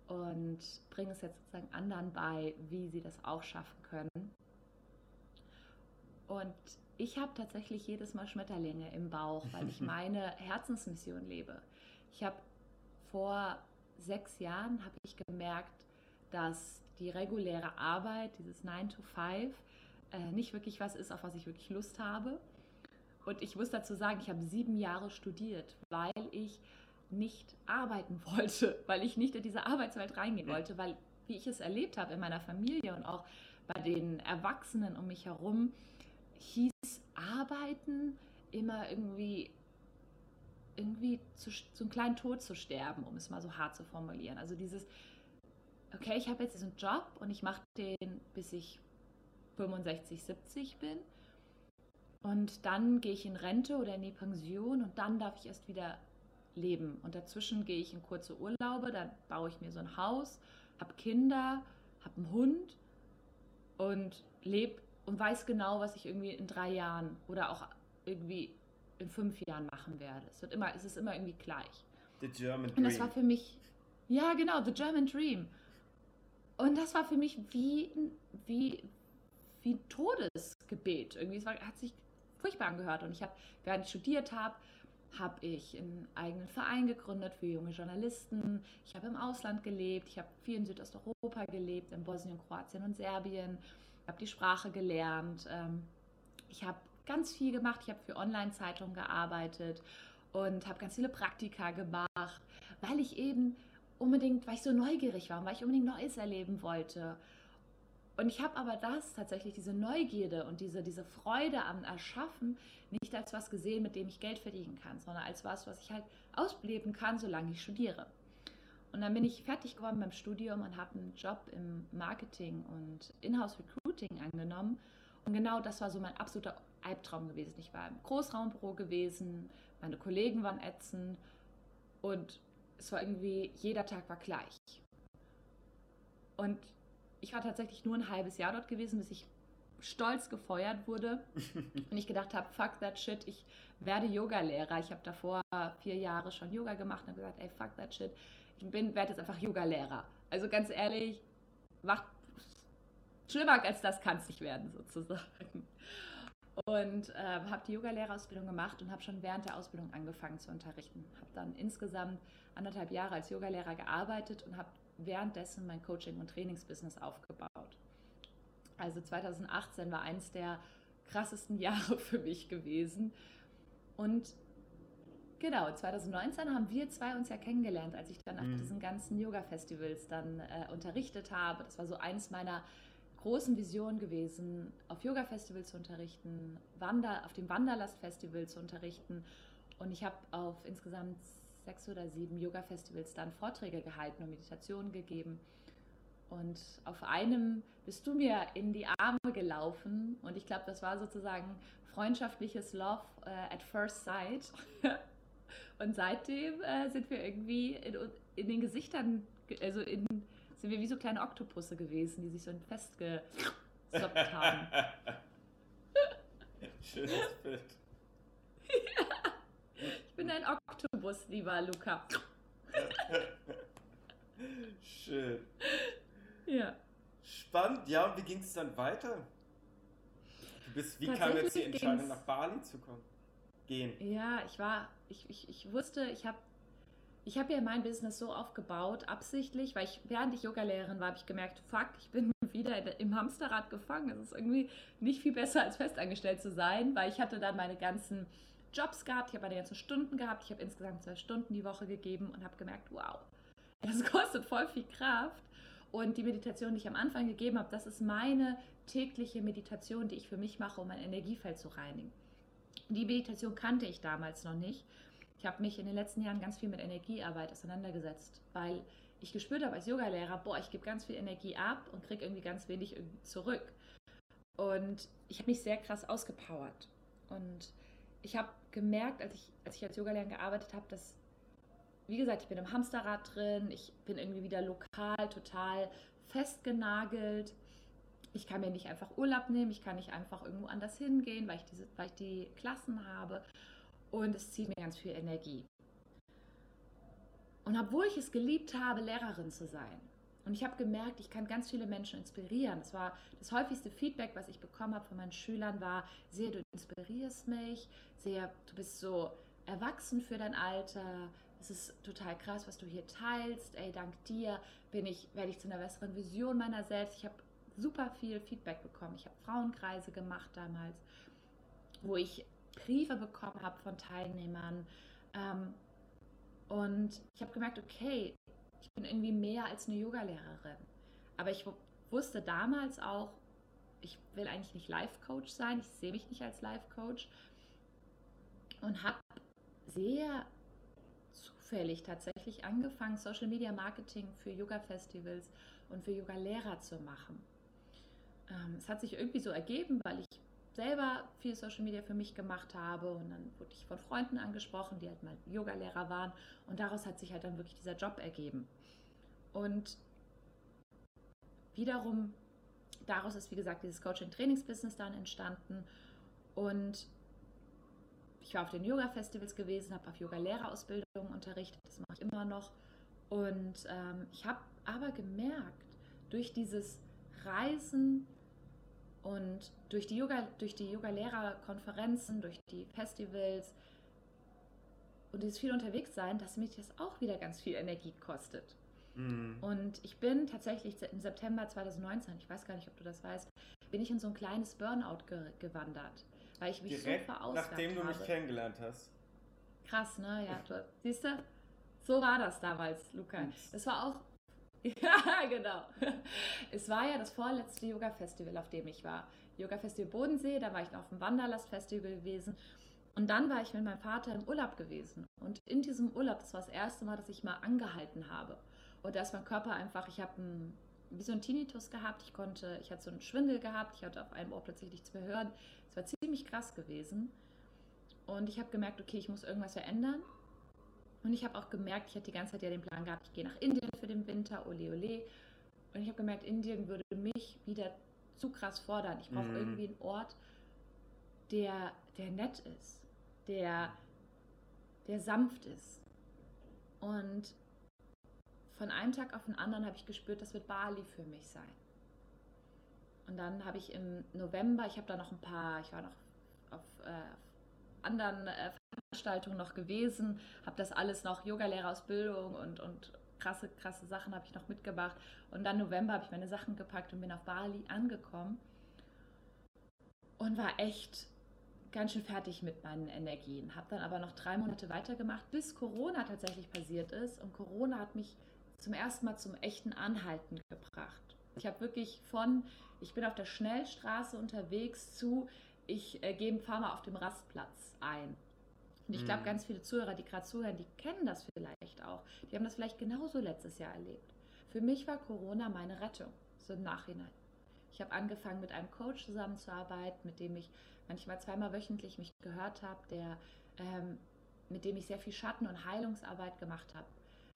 und bringe es jetzt sozusagen anderen bei, wie sie das auch schaffen können. Und ich habe tatsächlich jedes Mal Schmetterlinge im Bauch, weil ich meine Herzensmission lebe. Ich habe vor sechs Jahren habe ich gemerkt, dass die reguläre Arbeit, dieses 9 to 5, äh, nicht wirklich was ist, auf was ich wirklich Lust habe. Und ich muss dazu sagen, ich habe sieben Jahre studiert, weil ich nicht arbeiten wollte, weil ich nicht in diese Arbeitswelt reingehen wollte, weil wie ich es erlebt habe in meiner Familie und auch bei den Erwachsenen um mich herum, hieß Arbeiten immer irgendwie irgendwie zu, zu einem kleinen Tod zu sterben, um es mal so hart zu formulieren. Also dieses, okay, ich habe jetzt diesen Job und ich mache den, bis ich 65, 70 bin. Und dann gehe ich in Rente oder in die Pension und dann darf ich erst wieder leben. Und dazwischen gehe ich in kurze Urlaube, dann baue ich mir so ein Haus, habe Kinder, habe einen Hund und lebe und weiß genau, was ich irgendwie in drei Jahren oder auch irgendwie in fünf Jahren machen werde. Es wird immer, es ist immer irgendwie gleich. The German Dream. Und das war für mich, ja genau, the German Dream. Und das war für mich wie, wie, wie ein Todesgebet. Irgendwie, es war, hat sich furchtbar angehört. Und ich habe, während ich studiert habe, habe ich einen eigenen Verein gegründet für junge Journalisten. Ich habe im Ausland gelebt. Ich habe viel in Südosteuropa gelebt, in Bosnien, Kroatien und Serbien. Ich habe die Sprache gelernt. Ähm, ich habe ganz viel gemacht. Ich habe für Online-Zeitungen gearbeitet und habe ganz viele Praktika gemacht, weil ich eben unbedingt, weil ich so neugierig war, weil ich unbedingt Neues erleben wollte. Und ich habe aber das tatsächlich, diese Neugierde und diese, diese Freude am Erschaffen, nicht als was gesehen, mit dem ich Geld verdienen kann, sondern als was, was ich halt ausleben kann, solange ich studiere. Und dann bin ich fertig geworden beim Studium und habe einen Job im Marketing und Inhouse Recruiting angenommen. Und genau das war so mein absoluter Albtraum gewesen. Ich war im Großraumbüro gewesen, meine Kollegen waren ätzend und es war irgendwie, jeder Tag war gleich. Und ich war tatsächlich nur ein halbes Jahr dort gewesen, bis ich stolz gefeuert wurde und ich gedacht habe, fuck that shit, ich werde Yoga-Lehrer. Ich habe davor vier Jahre schon Yoga gemacht und gesagt, ey, fuck that shit, ich bin, werde jetzt einfach Yoga-Lehrer. Also ganz ehrlich, macht schlimmer als das kann es nicht werden, sozusagen. Und äh, habe die Yogalehrerausbildung gemacht und habe schon während der Ausbildung angefangen zu unterrichten. Habe dann insgesamt anderthalb Jahre als Yogalehrer gearbeitet und habe währenddessen mein Coaching- und Trainingsbusiness aufgebaut. Also 2018 war eines der krassesten Jahre für mich gewesen. Und genau, 2019 haben wir zwei uns ja kennengelernt, als ich dann auf mhm. diesen ganzen Yoga-Festivals dann äh, unterrichtet habe. Das war so eines meiner großen Vision gewesen, auf Yoga-Festival zu unterrichten, Wander, auf dem Wanderlast-Festival zu unterrichten. Und ich habe auf insgesamt sechs oder sieben Yoga-Festivals dann Vorträge gehalten und Meditationen gegeben. Und auf einem bist du mir in die Arme gelaufen. Und ich glaube, das war sozusagen freundschaftliches Love äh, at first sight. und seitdem äh, sind wir irgendwie in, in den Gesichtern, also in, sind wir wie so kleine Oktopusse gewesen, die sich so festgesoppt haben. Schönes Bild. ja. Ich bin ein Oktopus, lieber Luca. Schön. Ja. Spannend, ja, und wie ging es dann weiter? Du bist, wie kam jetzt die Entscheidung, nach Bali zu kommen? Gehen. Ja, ich war, ich, ich, ich wusste, ich habe ich habe ja mein Business so aufgebaut, absichtlich, weil ich, während ich Yogalehrerin war, habe ich gemerkt, fuck, ich bin wieder im Hamsterrad gefangen. Es ist irgendwie nicht viel besser, als festangestellt zu sein, weil ich hatte dann meine ganzen Jobs gehabt, ich habe meine ganzen Stunden gehabt, ich habe insgesamt zwei Stunden die Woche gegeben und habe gemerkt, wow, das kostet voll viel Kraft. Und die Meditation, die ich am Anfang gegeben habe, das ist meine tägliche Meditation, die ich für mich mache, um mein Energiefeld zu reinigen. Die Meditation kannte ich damals noch nicht. Ich habe mich in den letzten Jahren ganz viel mit Energiearbeit auseinandergesetzt, weil ich gespürt habe als Yogalehrer, boah, ich gebe ganz viel Energie ab und kriege irgendwie ganz wenig zurück. Und ich habe mich sehr krass ausgepowert. Und ich habe gemerkt, als ich, als ich als Yogalehrerin gearbeitet habe, dass wie gesagt, ich bin im Hamsterrad drin, ich bin irgendwie wieder lokal total festgenagelt. Ich kann mir nicht einfach Urlaub nehmen, ich kann nicht einfach irgendwo anders hingehen, weil ich, diese, weil ich die Klassen habe. Und es zieht mir ganz viel Energie. Und obwohl ich es geliebt habe, Lehrerin zu sein, und ich habe gemerkt, ich kann ganz viele Menschen inspirieren. Das war das häufigste Feedback, was ich bekommen habe von meinen Schülern, war, sehr, du inspirierst mich, sehr, du bist so erwachsen für dein Alter, es ist total krass, was du hier teilst. Ey, dank dir bin ich, werde ich zu einer besseren Vision meiner selbst. Ich habe super viel Feedback bekommen. Ich habe Frauenkreise gemacht damals, wo ich Briefe bekommen habe von Teilnehmern. Ähm, und ich habe gemerkt, okay, ich bin irgendwie mehr als eine Yogalehrerin. Aber ich wusste damals auch, ich will eigentlich nicht Life-Coach sein. Ich sehe mich nicht als Life-Coach. Und habe sehr zufällig tatsächlich angefangen, Social Media Marketing für Yoga-Festivals und für Yoga-Lehrer zu machen. Ähm, es hat sich irgendwie so ergeben, weil ich selber viel Social Media für mich gemacht habe und dann wurde ich von Freunden angesprochen, die halt mal Yoga-Lehrer waren und daraus hat sich halt dann wirklich dieser Job ergeben. Und wiederum daraus ist, wie gesagt, dieses Coaching-Trainings-Business dann entstanden und ich war auf den Yoga-Festivals gewesen, habe auf Yoga-Lehrerausbildung unterrichtet, das mache ich immer noch. Und ähm, ich habe aber gemerkt, durch dieses Reisen und durch die Yoga, durch die Yoga-Lehrerkonferenzen, durch die Festivals und dieses viel unterwegs sein, dass mich das auch wieder ganz viel Energie kostet. Mhm. Und ich bin tatsächlich im September 2019, ich weiß gar nicht, ob du das weißt, bin ich in so ein kleines Burnout ge gewandert weil ich mich Direkt so verausgabt nachdem du mich kennengelernt hast. Krass, ne? Ja, du, siehst du? So war das damals, Luca. Das war auch ja, genau. Es war ja das vorletzte Yoga-Festival, auf dem ich war. Yoga-Festival Bodensee, da war ich noch auf dem Wanderlast-Festival gewesen. Und dann war ich mit meinem Vater im Urlaub gewesen. Und in diesem Urlaub, das war das erste Mal, dass ich mal angehalten habe. Und da ist mein Körper einfach, ich habe wie so einen Tinnitus gehabt. Ich konnte, ich hatte so einen Schwindel gehabt. Ich hatte auf einem Ohr plötzlich nichts mehr hören. Es war ziemlich krass gewesen. Und ich habe gemerkt, okay, ich muss irgendwas verändern. Und ich habe auch gemerkt, ich hatte die ganze Zeit ja den Plan gehabt, ich gehe nach Indien für den Winter, ole ole. Und ich habe gemerkt, Indien würde mich wieder zu krass fordern. Ich brauche mhm. irgendwie einen Ort, der, der nett ist, der, der sanft ist. Und von einem Tag auf den anderen habe ich gespürt, das wird Bali für mich sein. Und dann habe ich im November, ich habe da noch ein paar, ich war noch auf, äh, anderen äh, Veranstaltungen noch gewesen, habe das alles noch, Yogalehrerausbildung und, und krasse, krasse Sachen habe ich noch mitgebracht. Und dann November habe ich meine Sachen gepackt und bin auf Bali angekommen und war echt ganz schön fertig mit meinen Energien. Habe dann aber noch drei Monate weitergemacht, bis Corona tatsächlich passiert ist. Und Corona hat mich zum ersten Mal zum echten Anhalten gebracht. Ich habe wirklich von, ich bin auf der Schnellstraße unterwegs zu, ich äh, gebe Pharma auf dem Rastplatz ein. Und ich glaube, mhm. ganz viele Zuhörer, die gerade zuhören, die kennen das vielleicht auch. Die haben das vielleicht genauso letztes Jahr erlebt. Für mich war Corona meine Rettung, so im Nachhinein. Ich habe angefangen, mit einem Coach zusammenzuarbeiten, mit dem ich manchmal zweimal wöchentlich mich gehört habe, der, ähm, mit dem ich sehr viel Schatten- und Heilungsarbeit gemacht habe.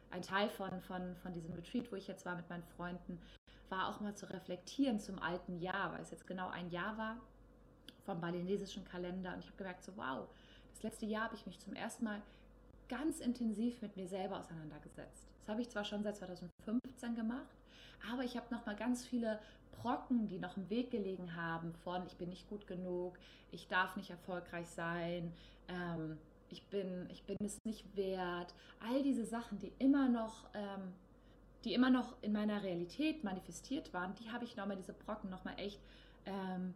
Ein Teil von, von, von diesem Retreat, wo ich jetzt war mit meinen Freunden, war auch mal zu reflektieren zum alten Jahr, weil es jetzt genau ein Jahr war vom balinesischen Kalender. Und ich habe gemerkt, so wow, das letzte Jahr habe ich mich zum ersten Mal ganz intensiv mit mir selber auseinandergesetzt. Das habe ich zwar schon seit 2015 gemacht, aber ich habe noch mal ganz viele Brocken, die noch im Weg gelegen haben von ich bin nicht gut genug, ich darf nicht erfolgreich sein, ähm, ich, bin, ich bin es nicht wert. All diese Sachen, die immer noch, ähm, die immer noch in meiner Realität manifestiert waren, die habe ich nochmal, diese Brocken nochmal echt ähm,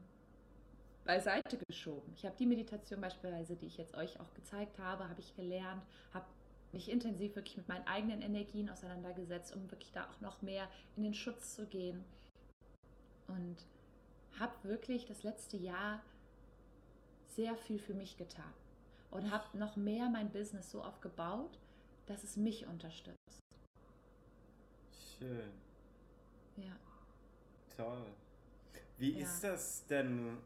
beiseite geschoben. Ich habe die Meditation beispielsweise, die ich jetzt euch auch gezeigt habe, habe ich gelernt, habe mich intensiv wirklich mit meinen eigenen Energien auseinandergesetzt, um wirklich da auch noch mehr in den Schutz zu gehen. Und habe wirklich das letzte Jahr sehr viel für mich getan und habe noch mehr mein Business so aufgebaut, dass es mich unterstützt. Schön. Ja. Toll. Wie ja. ist das denn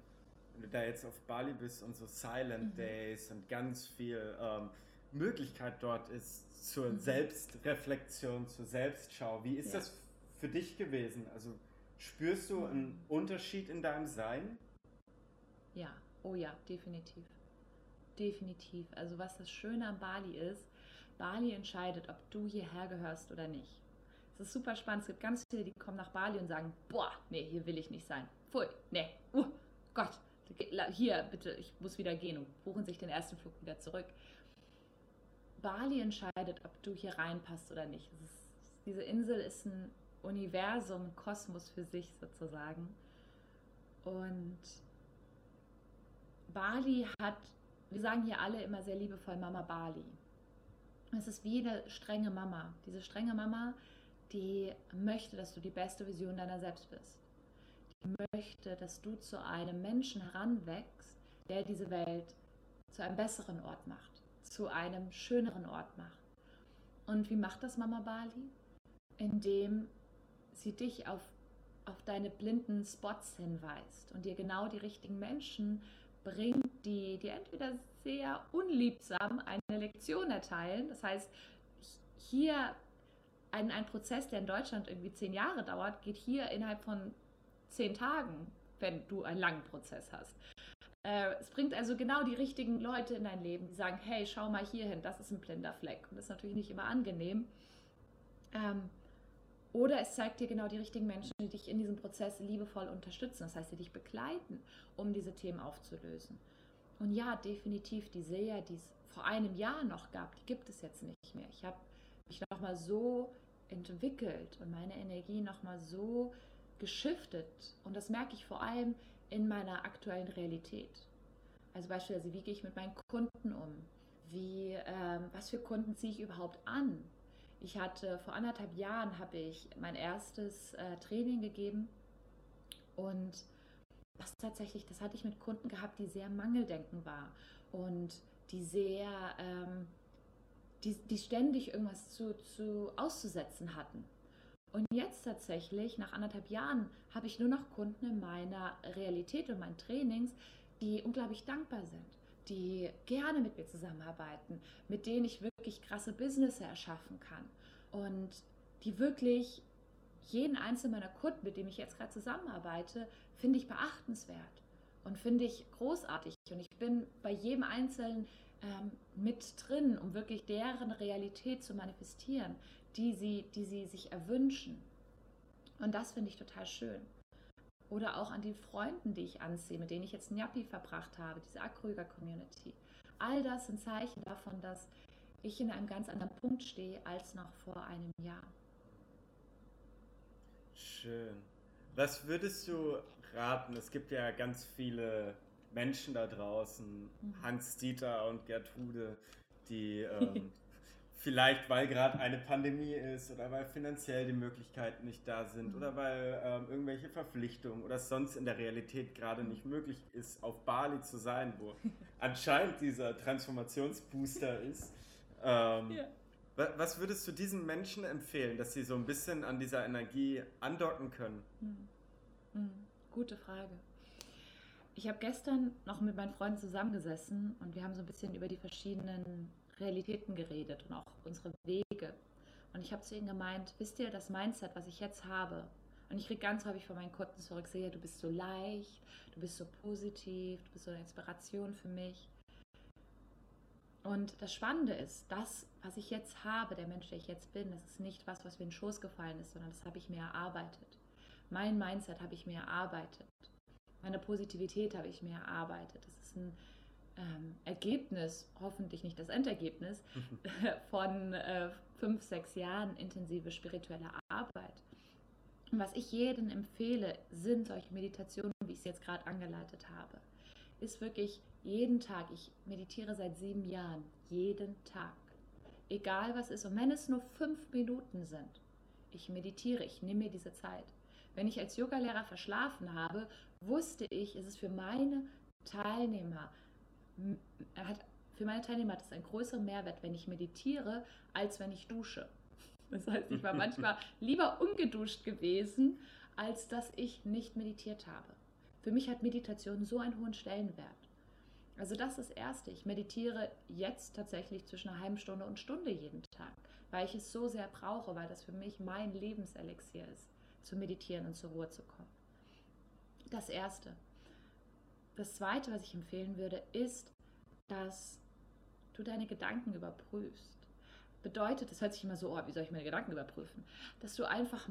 da jetzt auf Bali bist und so Silent mhm. Days und ganz viel ähm, Möglichkeit dort ist zur mhm. Selbstreflexion, zur Selbstschau, wie ist ja. das für dich gewesen? Also spürst du einen. Unterschied in deinem Sein? Ja, oh ja, definitiv. Definitiv. Also was das Schöne an Bali ist, Bali entscheidet, ob du hierher gehörst oder nicht. Es ist super spannend. Es gibt ganz viele, die kommen nach Bali und sagen, boah, nee, hier will ich nicht sein. Pfui, nee, uh, Gott, hier, bitte, ich muss wieder gehen und buchen sich den ersten Flug wieder zurück. Bali entscheidet, ob du hier reinpasst oder nicht. Ist, diese Insel ist ein Universum, ein Kosmos für sich sozusagen. Und Bali hat, wir sagen hier alle immer sehr liebevoll Mama Bali. Es ist wie eine strenge Mama. Diese strenge Mama, die möchte, dass du die beste Vision deiner selbst bist möchte, dass du zu einem Menschen heranwächst, der diese Welt zu einem besseren Ort macht, zu einem schöneren Ort macht. Und wie macht das Mama Bali? Indem sie dich auf, auf deine blinden Spots hinweist und dir genau die richtigen Menschen bringt, die dir entweder sehr unliebsam eine Lektion erteilen. Das heißt, hier ein, ein Prozess, der in Deutschland irgendwie zehn Jahre dauert, geht hier innerhalb von zehn Tagen, wenn du einen langen Prozess hast. Äh, es bringt also genau die richtigen Leute in dein Leben, die sagen, hey, schau mal hier hin, das ist ein blinder Fleck. Und das ist natürlich nicht immer angenehm. Ähm, oder es zeigt dir genau die richtigen Menschen, die dich in diesem Prozess liebevoll unterstützen. Das heißt, die dich begleiten, um diese Themen aufzulösen. Und ja, definitiv die Seher, die es vor einem Jahr noch gab, die gibt es jetzt nicht mehr. Ich habe mich nochmal so entwickelt und meine Energie nochmal so geschiftet und das merke ich vor allem in meiner aktuellen Realität. Also beispielsweise, wie gehe ich mit meinen Kunden um? Wie, ähm, was für Kunden ziehe ich überhaupt an? Ich hatte vor anderthalb Jahren habe ich mein erstes äh, Training gegeben und das tatsächlich, das hatte ich mit Kunden gehabt, die sehr Mangeldenken war und die sehr, ähm, die, die ständig irgendwas zu, zu auszusetzen hatten. Und jetzt tatsächlich, nach anderthalb Jahren, habe ich nur noch Kunden in meiner Realität und meinen Trainings, die unglaublich dankbar sind, die gerne mit mir zusammenarbeiten, mit denen ich wirklich krasse Business erschaffen kann und die wirklich jeden einzelnen meiner Kunden, mit dem ich jetzt gerade zusammenarbeite, finde ich beachtenswert und finde ich großartig. Und ich bin bei jedem Einzelnen ähm, mit drin, um wirklich deren Realität zu manifestieren, die sie, die sie sich erwünschen. Und das finde ich total schön. Oder auch an den Freunden, die ich ansehe, mit denen ich jetzt Nyapi verbracht habe, diese Akrüger-Community. All das sind Zeichen davon, dass ich in einem ganz anderen Punkt stehe als noch vor einem Jahr. Schön. Was würdest du raten? Es gibt ja ganz viele Menschen da draußen, mhm. Hans-Dieter und Gertrude, die ähm, vielleicht weil gerade eine Pandemie ist oder weil finanziell die Möglichkeiten nicht da sind mhm. oder weil ähm, irgendwelche Verpflichtungen oder sonst in der Realität gerade nicht möglich ist, auf Bali zu sein, wo anscheinend dieser Transformationsbooster ist. Ähm, ja. Was würdest du diesen Menschen empfehlen, dass sie so ein bisschen an dieser Energie andocken können? Mhm. Mhm. Gute Frage. Ich habe gestern noch mit meinen Freunden zusammengesessen und wir haben so ein bisschen über die verschiedenen Realitäten geredet und auch unsere Wege. Und ich habe zu ihnen gemeint, wisst ihr, das Mindset, was ich jetzt habe, und ich kriege ganz häufig von meinen Kunden zurück, sehe, du bist so leicht, du bist so positiv, du bist so eine Inspiration für mich. Und das Spannende ist, das, was ich jetzt habe, der Mensch, der ich jetzt bin, das ist nicht was, was mir in den Schoß gefallen ist, sondern das habe ich mir erarbeitet. Mein Mindset habe ich mir erarbeitet. Meine Positivität habe ich mir erarbeitet. Das ist ein ähm, Ergebnis, hoffentlich nicht das Endergebnis, von äh, fünf, sechs Jahren intensive spirituelle Arbeit. Und was ich jedem empfehle, sind solche Meditationen, wie ich es jetzt gerade angeleitet habe. Ist wirklich jeden Tag, ich meditiere seit sieben Jahren, jeden Tag. Egal was ist. Und wenn es nur fünf Minuten sind, ich meditiere, ich nehme mir diese Zeit. Wenn ich als Yogalehrer verschlafen habe, wusste ich, es ist für meine Teilnehmer hat, für meine Teilnehmer hat es einen größeren Mehrwert, wenn ich meditiere, als wenn ich dusche. Das heißt, ich war manchmal lieber ungeduscht gewesen, als dass ich nicht meditiert habe. Für mich hat Meditation so einen hohen Stellenwert. Also das ist das Erste. Ich meditiere jetzt tatsächlich zwischen einer halben Stunde und Stunde jeden Tag, weil ich es so sehr brauche, weil das für mich mein Lebenselixier ist, zu meditieren und zur Ruhe zu kommen. Das Erste. Das Zweite, was ich empfehlen würde, ist, dass du deine Gedanken überprüfst. Bedeutet, das hört sich immer so, oh, wie soll ich meine Gedanken überprüfen? Dass du einfach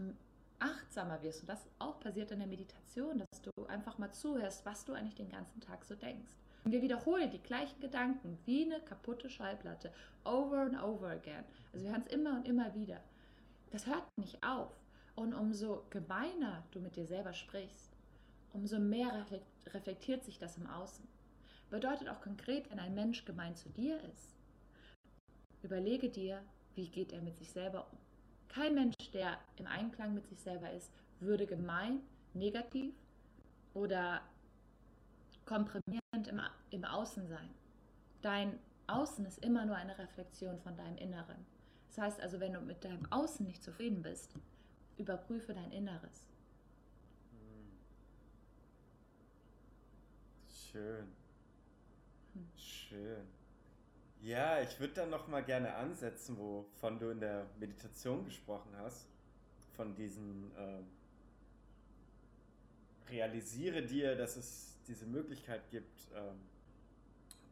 achtsamer wirst. Und das auch passiert in der Meditation, dass du einfach mal zuhörst, was du eigentlich den ganzen Tag so denkst. Und wir wiederholen die gleichen Gedanken wie eine kaputte Schallplatte. Over and over again. Also wir hören es immer und immer wieder. Das hört nicht auf. Und umso gemeiner du mit dir selber sprichst, umso mehr reflektiert sich das im Außen. Bedeutet auch konkret, wenn ein Mensch gemein zu dir ist, überlege dir, wie geht er mit sich selber um. Kein Mensch, der im Einklang mit sich selber ist, würde gemein, negativ oder komprimierend im, im Außen sein. Dein Außen ist immer nur eine Reflexion von deinem Inneren. Das heißt also, wenn du mit deinem Außen nicht zufrieden bist, überprüfe dein Inneres. Schön. Schön. Ja, ich würde dann noch mal gerne ansetzen, wovon du in der Meditation gesprochen hast, von diesen äh, realisiere dir, dass es diese Möglichkeit gibt, äh,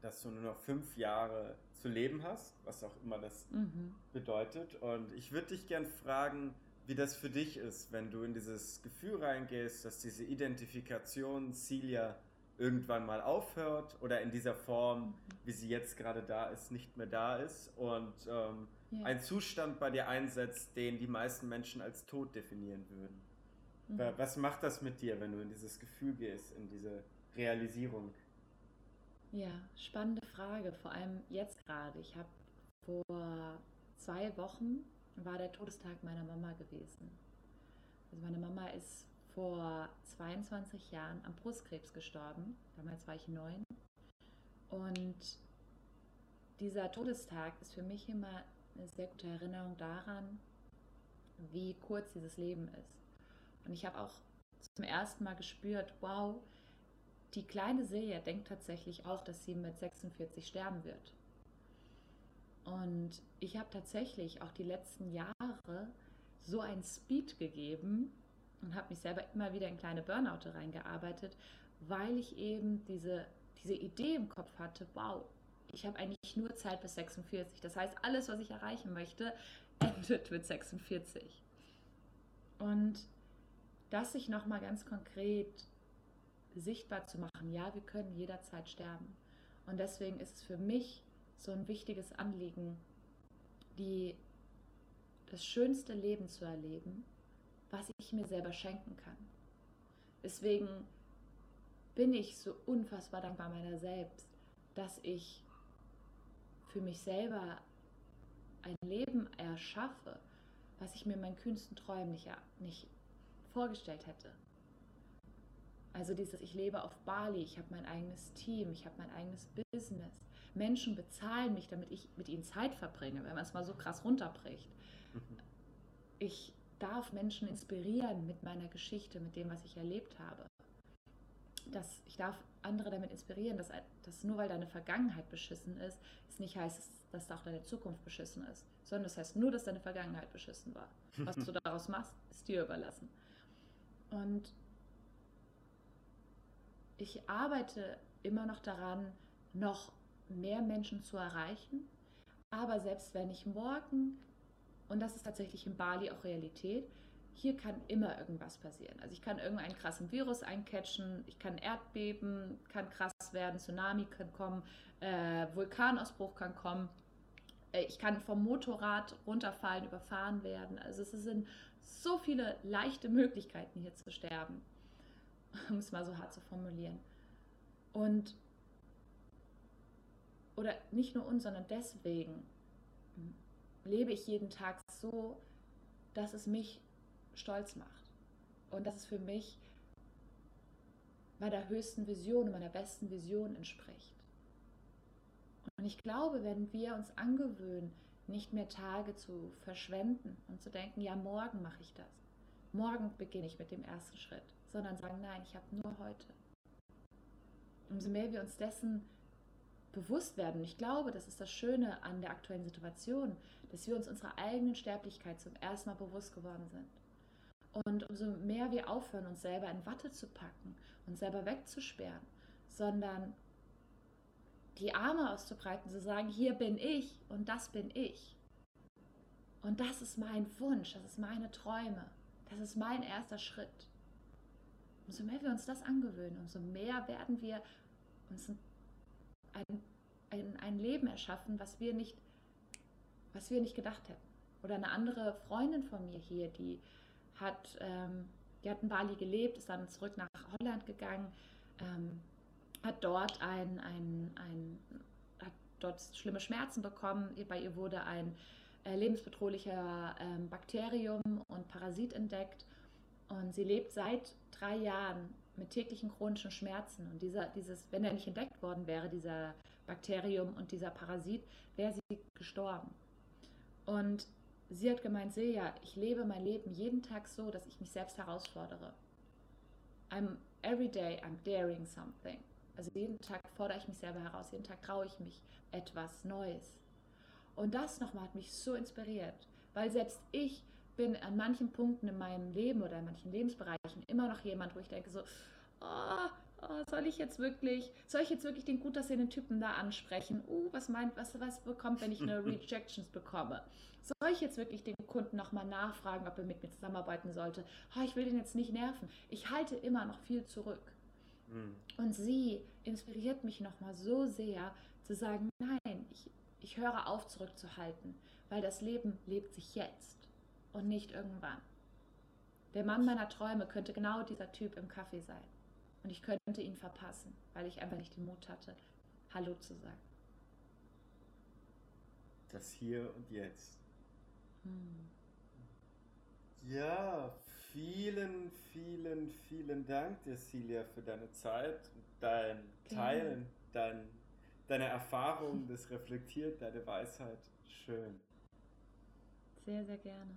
dass du nur noch fünf Jahre zu leben hast, was auch immer das mhm. bedeutet. Und ich würde dich gern fragen, wie das für dich ist, wenn du in dieses Gefühl reingehst, dass diese Identifikation Celia irgendwann mal aufhört oder in dieser Form, wie sie jetzt gerade da ist, nicht mehr da ist und ähm, ja. ein Zustand bei dir einsetzt, den die meisten Menschen als tot definieren würden. Mhm. Was macht das mit dir, wenn du in dieses Gefühl gehst, in diese Realisierung? Ja, spannende Frage, vor allem jetzt gerade. Ich habe vor zwei Wochen war der Todestag meiner Mama gewesen. Also meine Mama ist vor 22 Jahren am Brustkrebs gestorben. Damals war ich neun. Und dieser Todestag ist für mich immer eine sehr gute Erinnerung daran, wie kurz dieses Leben ist. Und ich habe auch zum ersten Mal gespürt, wow, die kleine Silja denkt tatsächlich auch, dass sie mit 46 sterben wird. Und ich habe tatsächlich auch die letzten Jahre so einen Speed gegeben, und habe mich selber immer wieder in kleine Burnout reingearbeitet, weil ich eben diese, diese Idee im Kopf hatte, wow, ich habe eigentlich nur Zeit bis 46. Das heißt, alles, was ich erreichen möchte, endet mit 46. Und das sich nochmal ganz konkret sichtbar zu machen, ja, wir können jederzeit sterben. Und deswegen ist es für mich so ein wichtiges Anliegen, die, das schönste Leben zu erleben was ich mir selber schenken kann. Deswegen bin ich so unfassbar dankbar meiner selbst, dass ich für mich selber ein Leben erschaffe, was ich mir in meinen kühnsten Träumen nicht, nicht vorgestellt hätte. Also dieses, ich lebe auf Bali, ich habe mein eigenes Team, ich habe mein eigenes Business. Menschen bezahlen mich, damit ich mit ihnen Zeit verbringe, wenn man es mal so krass runterbricht. Mhm. Ich darf Menschen inspirieren mit meiner Geschichte, mit dem, was ich erlebt habe. Das, ich darf andere damit inspirieren, dass, dass nur weil deine Vergangenheit beschissen ist, es nicht heißt, dass auch deine Zukunft beschissen ist, sondern das heißt nur, dass deine Vergangenheit beschissen war. Was du daraus machst, ist dir überlassen. Und ich arbeite immer noch daran, noch mehr Menschen zu erreichen. Aber selbst wenn ich morgen, und das ist tatsächlich in Bali auch Realität, hier kann immer irgendwas passieren. Also ich kann irgendeinen krassen Virus eincatchen, ich kann Erdbeben, kann krass werden, Tsunami kann kommen, äh, Vulkanausbruch kann kommen, äh, ich kann vom Motorrad runterfallen, überfahren werden. Also es sind so viele leichte Möglichkeiten hier zu sterben, um es mal so hart zu formulieren. Und oder nicht nur uns, sondern deswegen lebe ich jeden Tag so, dass es mich stolz macht. Und dass es für mich meiner höchsten Vision, meiner besten Vision entspricht. Und ich glaube, wenn wir uns angewöhnen, nicht mehr Tage zu verschwenden und zu denken, ja, morgen mache ich das, morgen beginne ich mit dem ersten Schritt, sondern sagen, nein, ich habe nur heute. Umso mehr wir uns dessen bewusst werden. Ich glaube, das ist das Schöne an der aktuellen Situation, dass wir uns unserer eigenen Sterblichkeit zum ersten Mal bewusst geworden sind. Und umso mehr wir aufhören, uns selber in Watte zu packen, uns selber wegzusperren, sondern die Arme auszubreiten, zu sagen, hier bin ich und das bin ich. Und das ist mein Wunsch, das ist meine Träume, das ist mein erster Schritt. Umso mehr wir uns das angewöhnen, umso mehr werden wir uns ein, ein, ein Leben erschaffen, was wir nicht, was wir nicht gedacht hätten. Oder eine andere Freundin von mir hier, die hat, ähm, die hat in Bali gelebt, ist dann zurück nach Holland gegangen, ähm, hat dort ein, ein, ein, hat dort schlimme Schmerzen bekommen. Bei ihr wurde ein äh, lebensbedrohlicher ähm, Bakterium und Parasit entdeckt. Und sie lebt seit drei Jahren mit täglichen chronischen Schmerzen. Und dieser, dieses, wenn er nicht entdeckt worden wäre, dieser Bakterium und dieser Parasit, wäre sie gestorben. Und sie hat gemeint, Silja, ich lebe mein Leben jeden Tag so, dass ich mich selbst herausfordere. I'm every day I'm daring something. Also jeden Tag fordere ich mich selber heraus, jeden Tag traue ich mich etwas Neues. Und das nochmal hat mich so inspiriert, weil selbst ich bin an manchen Punkten in meinem Leben oder in manchen Lebensbereichen immer noch jemand, wo ich denke so, oh, oh, soll ich jetzt wirklich, soll ich jetzt wirklich den gut aussehenden Typen da ansprechen? Uh, was meint, was, was bekommt, wenn ich eine Rejections bekomme? Soll ich jetzt wirklich den Kunden nochmal nachfragen, ob er mit mir zusammenarbeiten sollte? Oh, ich will den jetzt nicht nerven. Ich halte immer noch viel zurück. Mhm. Und sie inspiriert mich nochmal so sehr zu sagen, nein, ich, ich höre auf zurückzuhalten, weil das Leben lebt sich jetzt und nicht irgendwann. Der Mann meiner Träume könnte genau dieser Typ im Kaffee sein. Und ich könnte ihn verpassen, weil ich einfach nicht den Mut hatte, Hallo zu sagen. Das Hier und Jetzt. Hm. Ja, vielen, vielen, vielen Dank dir, Celia, für deine Zeit, dein Teilen, dein, deine Erfahrung, das reflektiert, deine Weisheit. Schön. Sehr, sehr gerne.